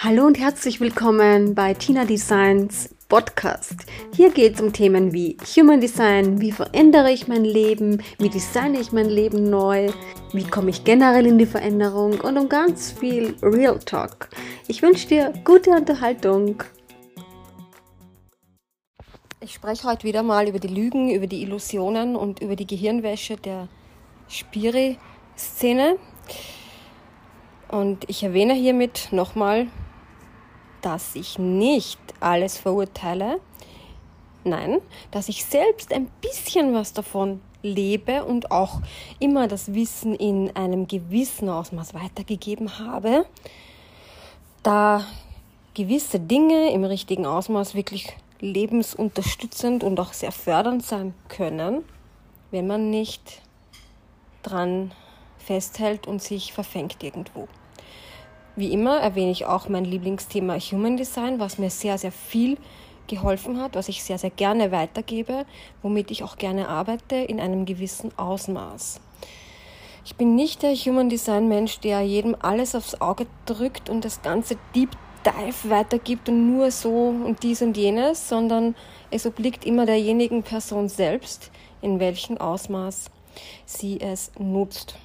Hallo und herzlich willkommen bei Tina Designs Podcast. Hier geht es um Themen wie Human Design, wie verändere ich mein Leben, wie designe ich mein Leben neu, wie komme ich generell in die Veränderung und um ganz viel Real Talk. Ich wünsche dir gute Unterhaltung. Ich spreche heute wieder mal über die Lügen, über die Illusionen und über die Gehirnwäsche der Spiri-Szene. Und ich erwähne hiermit nochmal, dass ich nicht alles verurteile. Nein, dass ich selbst ein bisschen was davon lebe und auch immer das Wissen in einem gewissen Ausmaß weitergegeben habe, da gewisse Dinge im richtigen Ausmaß wirklich lebensunterstützend und auch sehr fördernd sein können, wenn man nicht dran festhält und sich verfängt irgendwo. Wie immer erwähne ich auch mein Lieblingsthema Human Design, was mir sehr, sehr viel geholfen hat, was ich sehr, sehr gerne weitergebe, womit ich auch gerne arbeite in einem gewissen Ausmaß. Ich bin nicht der Human Design Mensch, der jedem alles aufs Auge drückt und das ganze Deep Dive weitergibt und nur so und dies und jenes, sondern es obliegt immer derjenigen Person selbst, in welchem Ausmaß sie es nutzt.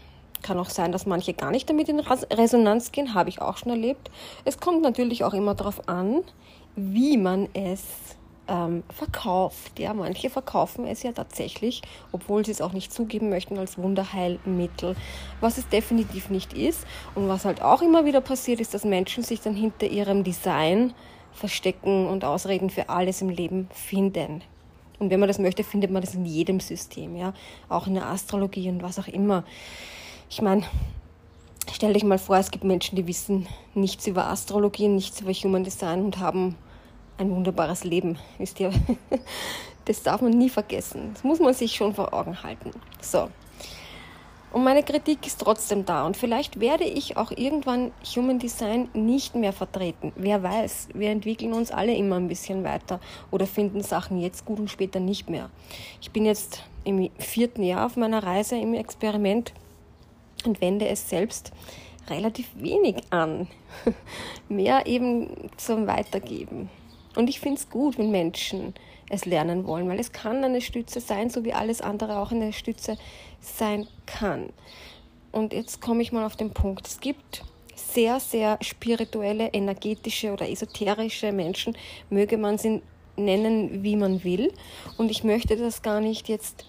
Kann auch sein, dass manche gar nicht damit in Resonanz gehen, habe ich auch schon erlebt. Es kommt natürlich auch immer darauf an, wie man es ähm, verkauft. Ja, manche verkaufen es ja tatsächlich, obwohl sie es auch nicht zugeben möchten, als Wunderheilmittel. Was es definitiv nicht ist und was halt auch immer wieder passiert, ist, dass Menschen sich dann hinter ihrem Design verstecken und Ausreden für alles im Leben finden. Und wenn man das möchte, findet man das in jedem System, ja, auch in der Astrologie und was auch immer. Ich meine, stell dich mal vor, es gibt Menschen, die wissen nichts über Astrologie, nichts über Human Design und haben ein wunderbares Leben. Ist ja, das darf man nie vergessen. Das muss man sich schon vor Augen halten. So. Und meine Kritik ist trotzdem da. Und vielleicht werde ich auch irgendwann Human Design nicht mehr vertreten. Wer weiß, wir entwickeln uns alle immer ein bisschen weiter oder finden Sachen jetzt gut und später nicht mehr. Ich bin jetzt im vierten Jahr auf meiner Reise im Experiment und wende es selbst relativ wenig an. Mehr eben zum Weitergeben. Und ich finde es gut, wenn Menschen es lernen wollen, weil es kann eine Stütze sein, so wie alles andere auch eine Stütze sein kann. Und jetzt komme ich mal auf den Punkt. Es gibt sehr, sehr spirituelle, energetische oder esoterische Menschen, möge man sie nennen, wie man will. Und ich möchte das gar nicht jetzt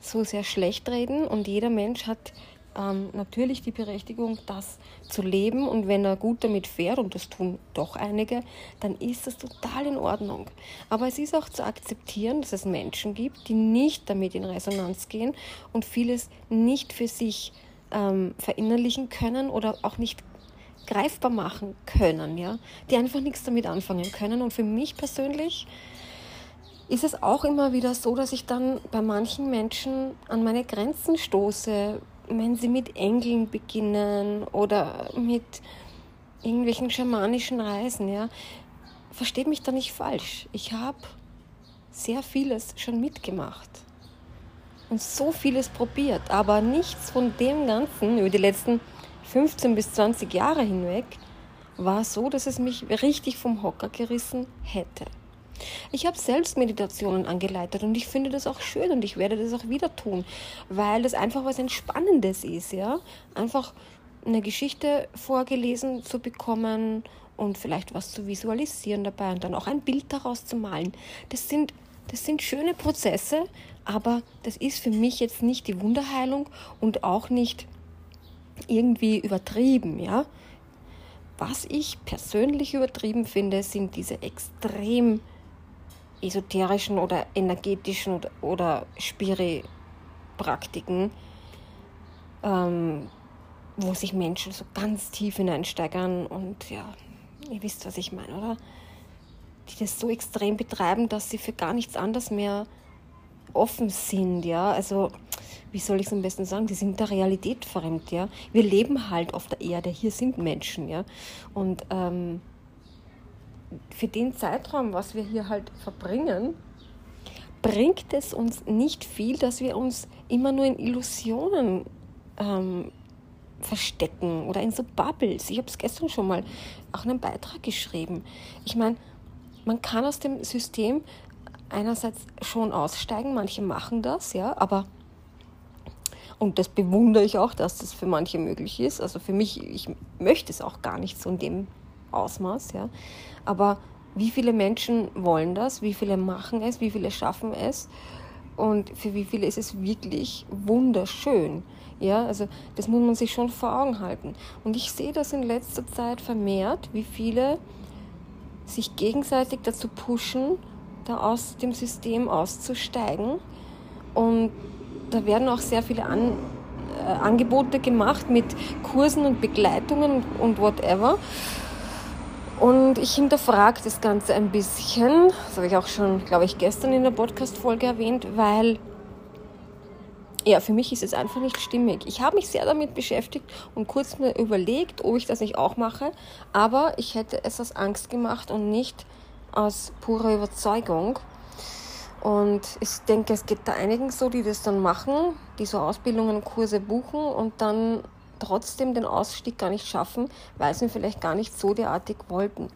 so sehr schlecht reden. Und jeder Mensch hat ähm, natürlich die Berechtigung, das zu leben. Und wenn er gut damit fährt, und das tun doch einige, dann ist das total in Ordnung. Aber es ist auch zu akzeptieren, dass es Menschen gibt, die nicht damit in Resonanz gehen und vieles nicht für sich ähm, verinnerlichen können oder auch nicht greifbar machen können, ja, die einfach nichts damit anfangen können. Und für mich persönlich ist es auch immer wieder so, dass ich dann bei manchen Menschen an meine Grenzen stoße, wenn sie mit Engeln beginnen oder mit irgendwelchen schamanischen Reisen, ja, versteht mich da nicht falsch. Ich habe sehr vieles schon mitgemacht und so vieles probiert, aber nichts von dem Ganzen über die letzten 15 bis 20 Jahre hinweg war so, dass es mich richtig vom Hocker gerissen hätte. Ich habe selbst Meditationen angeleitet und ich finde das auch schön und ich werde das auch wieder tun, weil das einfach was Entspannendes ist, ja. Einfach eine Geschichte vorgelesen zu bekommen und vielleicht was zu visualisieren dabei und dann auch ein Bild daraus zu malen. Das sind, das sind schöne Prozesse, aber das ist für mich jetzt nicht die Wunderheilung und auch nicht irgendwie übertrieben, ja. Was ich persönlich übertrieben finde, sind diese extrem esoterischen oder energetischen oder, oder Spiri-Praktiken, ähm, wo sich Menschen so ganz tief hineinsteigern und ja, ihr wisst, was ich meine, oder? Die das so extrem betreiben, dass sie für gar nichts anderes mehr offen sind, ja. Also, wie soll ich es am besten sagen? Die sind der Realität fremd, ja. Wir leben halt auf der Erde, hier sind Menschen, ja. Und ähm, für den Zeitraum, was wir hier halt verbringen, bringt es uns nicht viel, dass wir uns immer nur in Illusionen ähm, verstecken oder in so Bubbles. Ich habe es gestern schon mal auch in einem Beitrag geschrieben. Ich meine, man kann aus dem System einerseits schon aussteigen, manche machen das, ja, aber und das bewundere ich auch, dass das für manche möglich ist. Also für mich, ich möchte es auch gar nicht so in dem Ausmaß, ja. Aber wie viele Menschen wollen das? Wie viele machen es? Wie viele schaffen es? Und für wie viele ist es wirklich wunderschön? Ja, also das muss man sich schon vor Augen halten. Und ich sehe das in letzter Zeit vermehrt, wie viele sich gegenseitig dazu pushen, da aus dem System auszusteigen. Und da werden auch sehr viele An äh, Angebote gemacht mit Kursen und Begleitungen und, und whatever. Und ich hinterfrage das Ganze ein bisschen. Das habe ich auch schon, glaube ich, gestern in der Podcast-Folge erwähnt, weil ja, für mich ist es einfach nicht stimmig. Ich habe mich sehr damit beschäftigt und kurz mir überlegt, ob ich das nicht auch mache, aber ich hätte es aus Angst gemacht und nicht aus purer Überzeugung. Und ich denke, es geht da einigen so, die das dann machen, die so Ausbildungen, Kurse buchen und dann trotzdem den Ausstieg gar nicht schaffen, weil sie ihn vielleicht gar nicht so derartig wollten.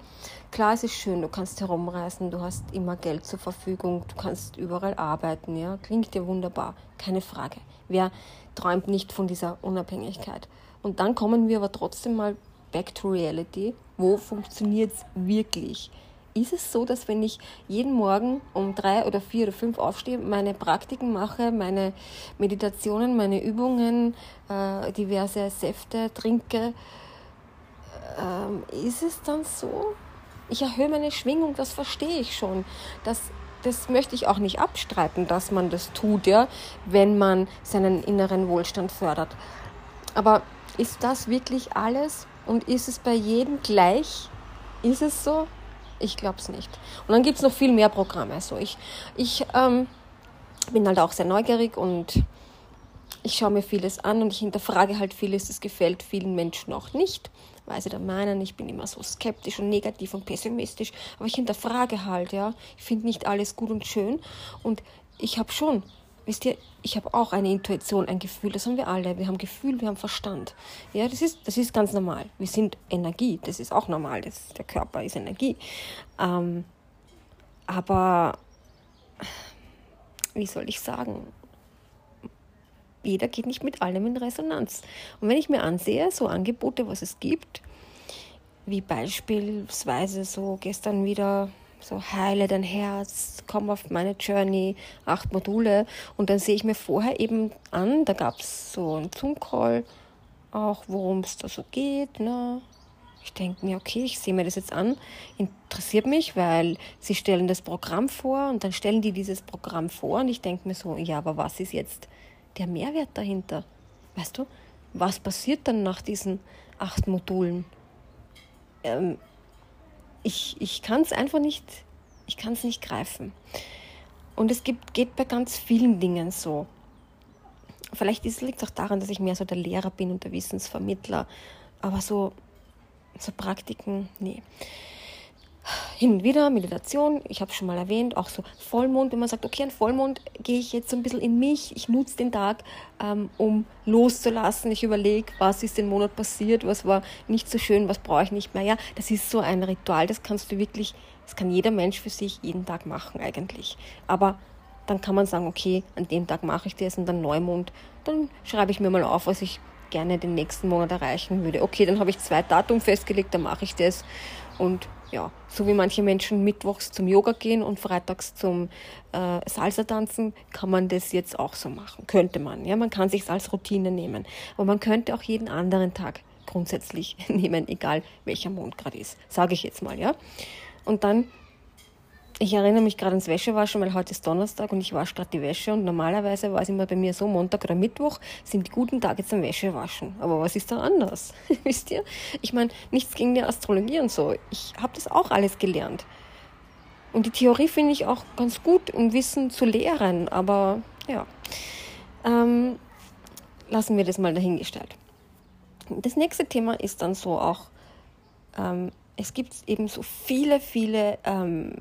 Klar, es ist schön, du kannst herumreisen, du hast immer Geld zur Verfügung, du kannst überall arbeiten, ja, klingt dir wunderbar, keine Frage. Wer träumt nicht von dieser Unabhängigkeit? Und dann kommen wir aber trotzdem mal back to reality. Wo funktioniert es wirklich? Ist es so, dass wenn ich jeden Morgen um drei oder vier oder fünf aufstehe, meine Praktiken mache, meine Meditationen, meine Übungen, äh, diverse Säfte trinke, äh, ist es dann so? Ich erhöhe meine Schwingung, das verstehe ich schon. Das, das möchte ich auch nicht abstreiten, dass man das tut, ja, wenn man seinen inneren Wohlstand fördert. Aber ist das wirklich alles? Und ist es bei jedem gleich? Ist es so? Ich glaube es nicht. Und dann gibt es noch viel mehr Programme. Also ich, ich ähm, bin halt auch sehr neugierig und ich schaue mir vieles an und ich hinterfrage halt vieles. Das gefällt vielen Menschen auch nicht, weil sie da meinen, ich bin immer so skeptisch und negativ und pessimistisch. Aber ich hinterfrage halt, ja. Ich finde nicht alles gut und schön. Und ich habe schon Wisst ihr, ich habe auch eine Intuition, ein Gefühl, das haben wir alle. Wir haben Gefühl, wir haben Verstand. Ja, das ist, das ist ganz normal. Wir sind Energie, das ist auch normal. Das, der Körper ist Energie. Ähm, aber, wie soll ich sagen, jeder geht nicht mit allem in Resonanz. Und wenn ich mir ansehe, so Angebote, was es gibt, wie beispielsweise so gestern wieder so heile dein Herz, komm auf meine Journey, acht Module. Und dann sehe ich mir vorher eben an, da gab es so einen Zoom-Call, auch worum es da so geht. Ne? Ich denke mir, okay, ich sehe mir das jetzt an, interessiert mich, weil sie stellen das Programm vor und dann stellen die dieses Programm vor und ich denke mir so, ja, aber was ist jetzt der Mehrwert dahinter? Weißt du, was passiert dann nach diesen acht Modulen? Ähm, ich, ich kann es einfach nicht, ich kann es nicht greifen. Und es gibt, geht bei ganz vielen Dingen so. Vielleicht liegt es auch daran, dass ich mehr so der Lehrer bin und der Wissensvermittler. Aber so, so Praktiken, nee hin und wieder Meditation, ich habe schon mal erwähnt, auch so Vollmond, wenn man sagt, okay, ein Vollmond gehe ich jetzt so ein bisschen in mich, ich nutze den Tag, ähm, um loszulassen, ich überlege, was ist den Monat passiert, was war nicht so schön, was brauche ich nicht mehr. Ja, das ist so ein Ritual, das kannst du wirklich, das kann jeder Mensch für sich jeden Tag machen eigentlich. Aber dann kann man sagen, okay, an dem Tag mache ich das und dann Neumond, dann schreibe ich mir mal auf, was ich gerne den nächsten Monat erreichen würde. Okay, dann habe ich zwei Datum festgelegt, dann mache ich das und ja, so wie manche Menschen mittwochs zum Yoga gehen und freitags zum äh, Salsa tanzen, kann man das jetzt auch so machen. Könnte man. Ja, man kann sich als Routine nehmen. Aber man könnte auch jeden anderen Tag grundsätzlich nehmen, egal welcher Mond gerade ist. Sage ich jetzt mal, ja. Und dann ich erinnere mich gerade ans Wäschewaschen, weil heute ist Donnerstag und ich wasche gerade die Wäsche und normalerweise war es immer bei mir so, Montag oder Mittwoch sind die guten Tage zum Wäschewaschen. Aber was ist da anders? Wisst ihr? Ich meine, nichts gegen die Astrologie und so. Ich habe das auch alles gelernt. Und die Theorie finde ich auch ganz gut, um Wissen zu lehren. Aber ja, ähm, lassen wir das mal dahingestellt. Das nächste Thema ist dann so auch, ähm, es gibt eben so viele, viele ähm,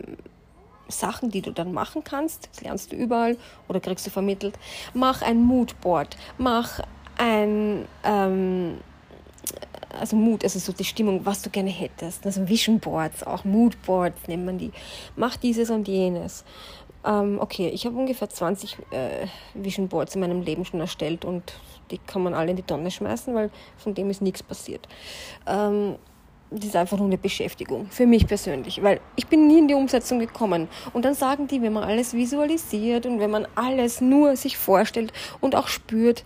Sachen, die du dann machen kannst. Das lernst du überall oder kriegst du vermittelt. Mach ein Moodboard, mach ein, ähm, also Mut, also so die Stimmung, was du gerne hättest. Also Vision Boards, auch Mood Boards nennt man die. Mach dieses und jenes. Ähm, okay, ich habe ungefähr 20 äh, Vision Boards in meinem Leben schon erstellt und die kann man alle in die Tonne schmeißen, weil von dem ist nichts passiert. Ähm, das ist einfach nur eine Beschäftigung, für mich persönlich, weil ich bin nie in die Umsetzung gekommen. Und dann sagen die, wenn man alles visualisiert und wenn man alles nur sich vorstellt und auch spürt,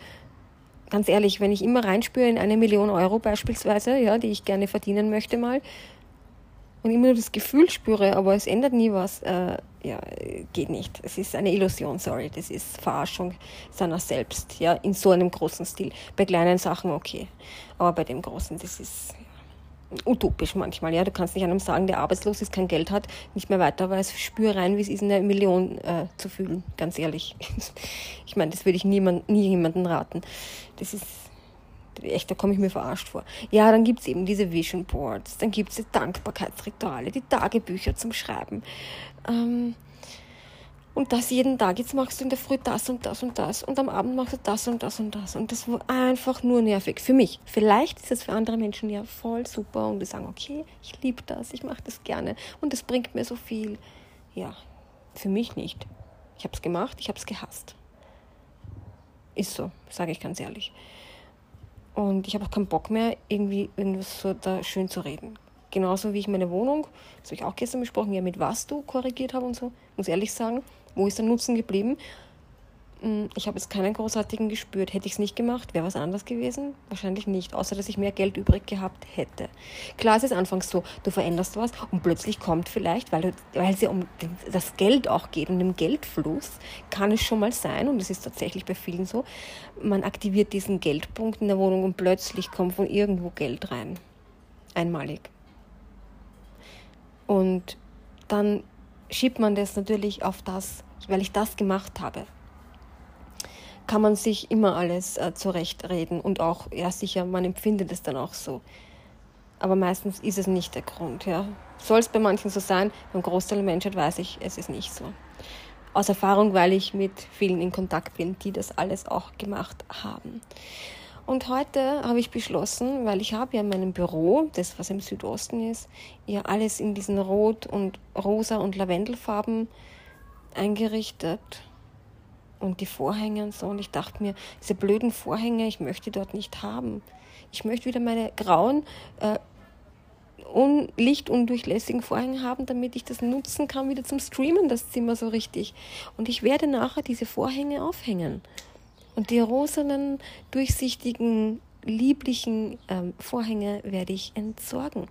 ganz ehrlich, wenn ich immer reinspüre in eine Million Euro beispielsweise, ja, die ich gerne verdienen möchte mal, und immer nur das Gefühl spüre, aber es ändert nie was, äh, ja, geht nicht. Es ist eine Illusion, sorry, das ist Verarschung seiner selbst, ja, in so einem großen Stil. Bei kleinen Sachen okay, aber bei dem großen, das ist utopisch manchmal, ja. Du kannst nicht einem sagen, der arbeitslos ist, kein Geld hat, nicht mehr weiter weiß, spür rein, wie es ist, eine Million äh, zu fühlen, ganz ehrlich. ich meine, das würde ich niemand, nie jemandem raten. Das ist echt, da komme ich mir verarscht vor. Ja, dann gibt es eben diese Vision Boards, dann gibt es die Dankbarkeitsrituale, die Tagebücher zum Schreiben. Ähm, und das jeden Tag. Jetzt machst du in der Früh das und das und das und am Abend machst du das und das und das. Und das war einfach nur nervig. Für mich. Vielleicht ist es für andere Menschen ja voll super und die sagen, okay, ich liebe das, ich mache das gerne und das bringt mir so viel. Ja, für mich nicht. Ich habe es gemacht, ich habe es gehasst. Ist so, sage ich ganz ehrlich. Und ich habe auch keinen Bock mehr, irgendwie irgendwas so da schön zu reden. Genauso wie ich meine Wohnung, das habe ich auch gestern besprochen, ja, mit was du korrigiert habe und so, muss ehrlich sagen, wo ist der Nutzen geblieben? Hm, ich habe jetzt keinen großartigen gespürt. Hätte ich es nicht gemacht, wäre was anders gewesen? Wahrscheinlich nicht, außer dass ich mehr Geld übrig gehabt hätte. Klar es ist anfangs so, du veränderst was und plötzlich kommt vielleicht, weil, weil es ja um das Geld auch geht und den Geldfluss, kann es schon mal sein, und das ist tatsächlich bei vielen so, man aktiviert diesen Geldpunkt in der Wohnung und plötzlich kommt von irgendwo Geld rein. Einmalig. Und dann schiebt man das natürlich auf das, weil ich das gemacht habe kann man sich immer alles äh, zurechtreden und auch, ja sicher, man empfindet es dann auch so. Aber meistens ist es nicht der Grund. Ja. Soll es bei manchen so sein, beim Großteil der Menschheit weiß ich, es ist nicht so. Aus Erfahrung, weil ich mit vielen in Kontakt bin, die das alles auch gemacht haben. Und heute habe ich beschlossen, weil ich habe ja in meinem Büro, das was im Südosten ist, ja alles in diesen Rot- und Rosa- und Lavendelfarben eingerichtet und die Vorhänge und so. Und ich dachte mir, diese blöden Vorhänge, ich möchte dort nicht haben. Ich möchte wieder meine grauen, äh, un lichtundurchlässigen Vorhänge haben, damit ich das nutzen kann, wieder zum Streamen, das Zimmer so richtig. Und ich werde nachher diese Vorhänge aufhängen. Und die rosanen, durchsichtigen lieblichen ähm, Vorhänge werde ich entsorgen.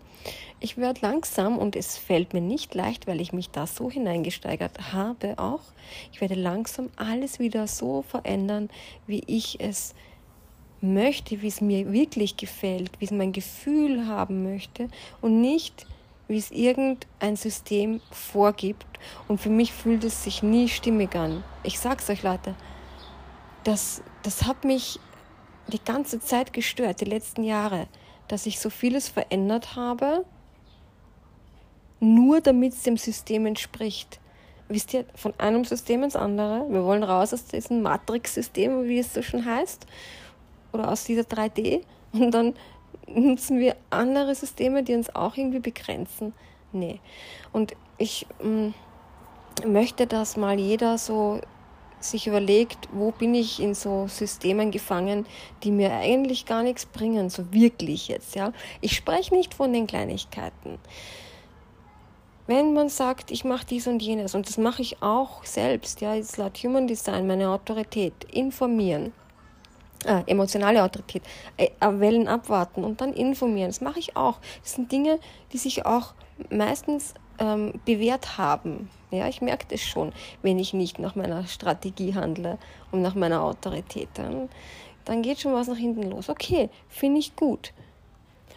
Ich werde langsam, und es fällt mir nicht leicht, weil ich mich da so hineingesteigert habe auch, ich werde langsam alles wieder so verändern, wie ich es möchte, wie es mir wirklich gefällt, wie es mein Gefühl haben möchte und nicht, wie es irgendein System vorgibt. Und für mich fühlt es sich nie stimmig an. Ich sag's euch, Leute, das, das hat mich die ganze Zeit gestört, die letzten Jahre, dass ich so vieles verändert habe, nur damit es dem System entspricht. Wisst ihr, von einem System ins andere. Wir wollen raus aus diesem Matrix-System, wie es so schon heißt, oder aus dieser 3D. Und dann nutzen wir andere Systeme, die uns auch irgendwie begrenzen. Nee. Und ich mm, möchte, dass mal jeder so sich überlegt, wo bin ich in so Systemen gefangen, die mir eigentlich gar nichts bringen, so wirklich jetzt, ja. Ich spreche nicht von den Kleinigkeiten. Wenn man sagt, ich mache dies und jenes, und das mache ich auch selbst, ja, jetzt laut Human Design meine Autorität, informieren, äh, emotionale Autorität, äh, Wellen abwarten und dann informieren, das mache ich auch. Das sind Dinge, die sich auch meistens ähm, bewährt haben. Ja, ich merke das schon, wenn ich nicht nach meiner Strategie handle und nach meiner Autorität. Dann, dann geht schon was nach hinten los. Okay, finde ich gut.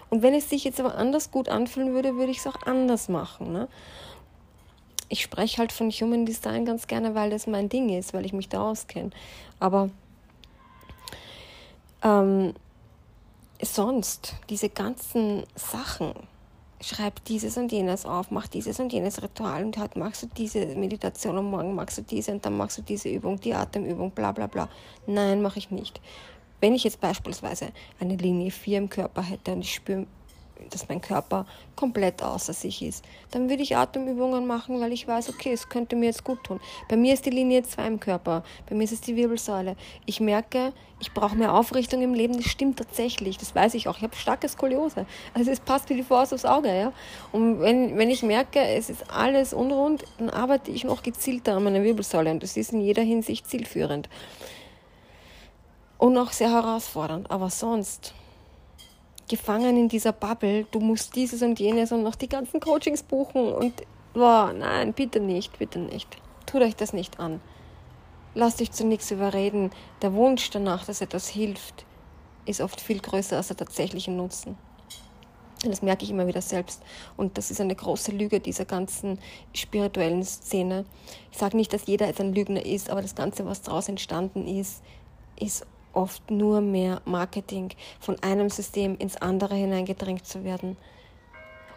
Und wenn es sich jetzt aber anders gut anfühlen würde, würde ich es auch anders machen. Ne? Ich spreche halt von Human Design ganz gerne, weil das mein Ding ist, weil ich mich da auskenne. Aber ähm, sonst, diese ganzen Sachen, schreib dieses und jenes auf, mach dieses und jenes Ritual und heute machst du diese Meditation und morgen machst du diese und dann machst du diese Übung, die Atemübung, bla bla bla. Nein, mache ich nicht. wenn ich jetzt beispielsweise eine Linie 4 im Körper hätte und ich spüre dass mein Körper komplett außer sich ist. Dann würde ich Atemübungen machen, weil ich weiß, okay, es könnte mir jetzt gut tun. Bei mir ist die Linie 2 im Körper, bei mir ist es die Wirbelsäule. Ich merke, ich brauche mehr Aufrichtung im Leben, das stimmt tatsächlich, das weiß ich auch. Ich habe starke Skoliose. Also es passt wie die Faust aufs Auge. Ja? Und wenn, wenn ich merke, es ist alles unrund, dann arbeite ich noch gezielter an meiner Wirbelsäule und das ist in jeder Hinsicht zielführend. Und auch sehr herausfordernd. Aber sonst gefangen in dieser Bubble, du musst dieses und jenes und noch die ganzen Coachings buchen und boah, nein, bitte nicht, bitte nicht. Tut euch das nicht an. Lasst euch zu nichts überreden. Der Wunsch danach, dass etwas hilft, ist oft viel größer als der tatsächliche Nutzen. Das merke ich immer wieder selbst. Und das ist eine große Lüge dieser ganzen spirituellen Szene. Ich sage nicht, dass jeder jetzt ein Lügner ist, aber das Ganze, was daraus entstanden ist, ist oft nur mehr Marketing, von einem System ins andere hineingedrängt zu werden.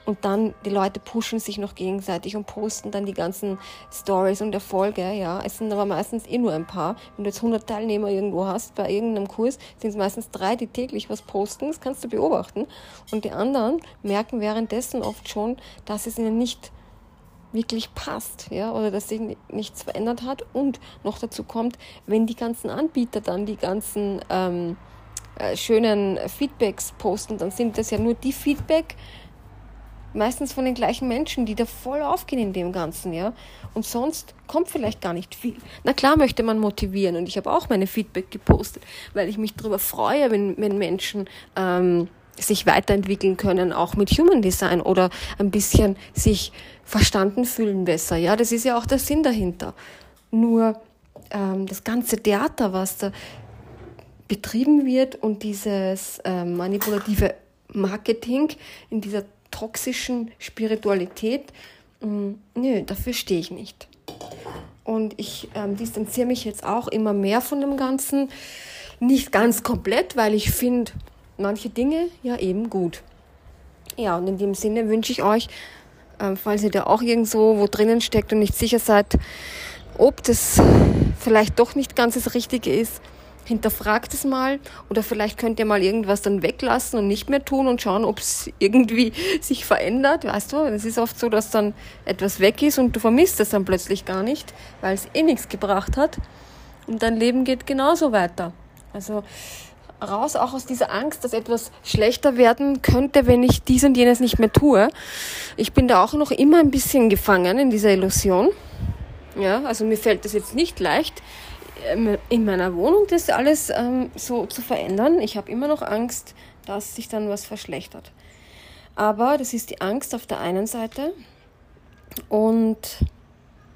Und dann die Leute pushen sich noch gegenseitig und posten dann die ganzen Stories und Erfolge. Ja, es sind aber meistens eh nur ein paar. Wenn du jetzt 100 Teilnehmer irgendwo hast bei irgendeinem Kurs, sind es meistens drei, die täglich was posten. Das kannst du beobachten. Und die anderen merken währenddessen oft schon, dass es ihnen nicht wirklich passt, ja, oder dass sich nichts verändert hat. Und noch dazu kommt, wenn die ganzen Anbieter dann die ganzen ähm, äh, schönen Feedbacks posten, dann sind das ja nur die Feedback, meistens von den gleichen Menschen, die da voll aufgehen in dem Ganzen, ja. Und sonst kommt vielleicht gar nicht viel. Na klar möchte man motivieren und ich habe auch meine Feedback gepostet, weil ich mich darüber freue, wenn, wenn Menschen ähm, sich weiterentwickeln können, auch mit Human Design oder ein bisschen sich verstanden fühlen besser. Ja, das ist ja auch der Sinn dahinter. Nur ähm, das ganze Theater, was da betrieben wird und dieses ähm, manipulative Marketing in dieser toxischen Spiritualität, mh, nö, dafür stehe ich nicht. Und ich ähm, distanziere mich jetzt auch immer mehr von dem Ganzen. Nicht ganz komplett, weil ich finde manche Dinge ja eben gut. Ja, und in dem Sinne wünsche ich euch ähm, falls ihr da auch irgendwo wo drinnen steckt und nicht sicher seid, ob das vielleicht doch nicht ganz das Richtige ist, hinterfragt es mal oder vielleicht könnt ihr mal irgendwas dann weglassen und nicht mehr tun und schauen, ob es irgendwie sich verändert. Weißt du, es ist oft so, dass dann etwas weg ist und du vermisst es dann plötzlich gar nicht, weil es eh nichts gebracht hat und dein Leben geht genauso weiter. Also raus, auch aus dieser Angst, dass etwas schlechter werden könnte, wenn ich dies und jenes nicht mehr tue. Ich bin da auch noch immer ein bisschen gefangen in dieser Illusion. Ja, also mir fällt das jetzt nicht leicht, ähm, in meiner Wohnung das alles ähm, so zu verändern. Ich habe immer noch Angst, dass sich dann was verschlechtert. Aber das ist die Angst auf der einen Seite und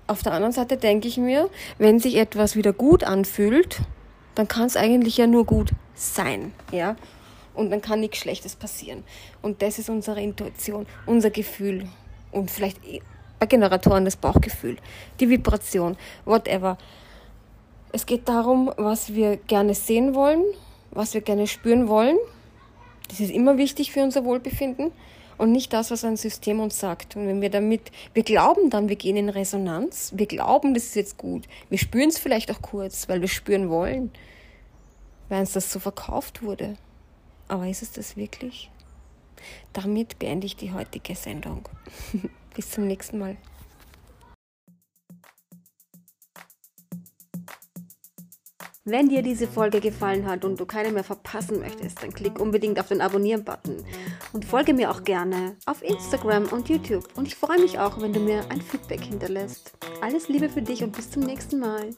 auf der anderen Seite denke ich mir, wenn sich etwas wieder gut anfühlt, dann kann es eigentlich ja nur gut sein, ja. Und dann kann nichts Schlechtes passieren. Und das ist unsere Intuition, unser Gefühl und vielleicht eh bei Generatoren das Bauchgefühl, die Vibration, whatever. Es geht darum, was wir gerne sehen wollen, was wir gerne spüren wollen. Das ist immer wichtig für unser Wohlbefinden und nicht das, was ein System uns sagt. Und wenn wir damit, wir glauben dann, wir gehen in Resonanz, wir glauben, das ist jetzt gut. Wir spüren es vielleicht auch kurz, weil wir spüren wollen weil uns das so verkauft wurde. Aber ist es das wirklich? Damit beende ich die heutige Sendung. Bis zum nächsten Mal. Wenn dir diese Folge gefallen hat und du keine mehr verpassen möchtest, dann klick unbedingt auf den Abonnieren-Button und folge mir auch gerne auf Instagram und YouTube. Und ich freue mich auch, wenn du mir ein Feedback hinterlässt. Alles Liebe für dich und bis zum nächsten Mal.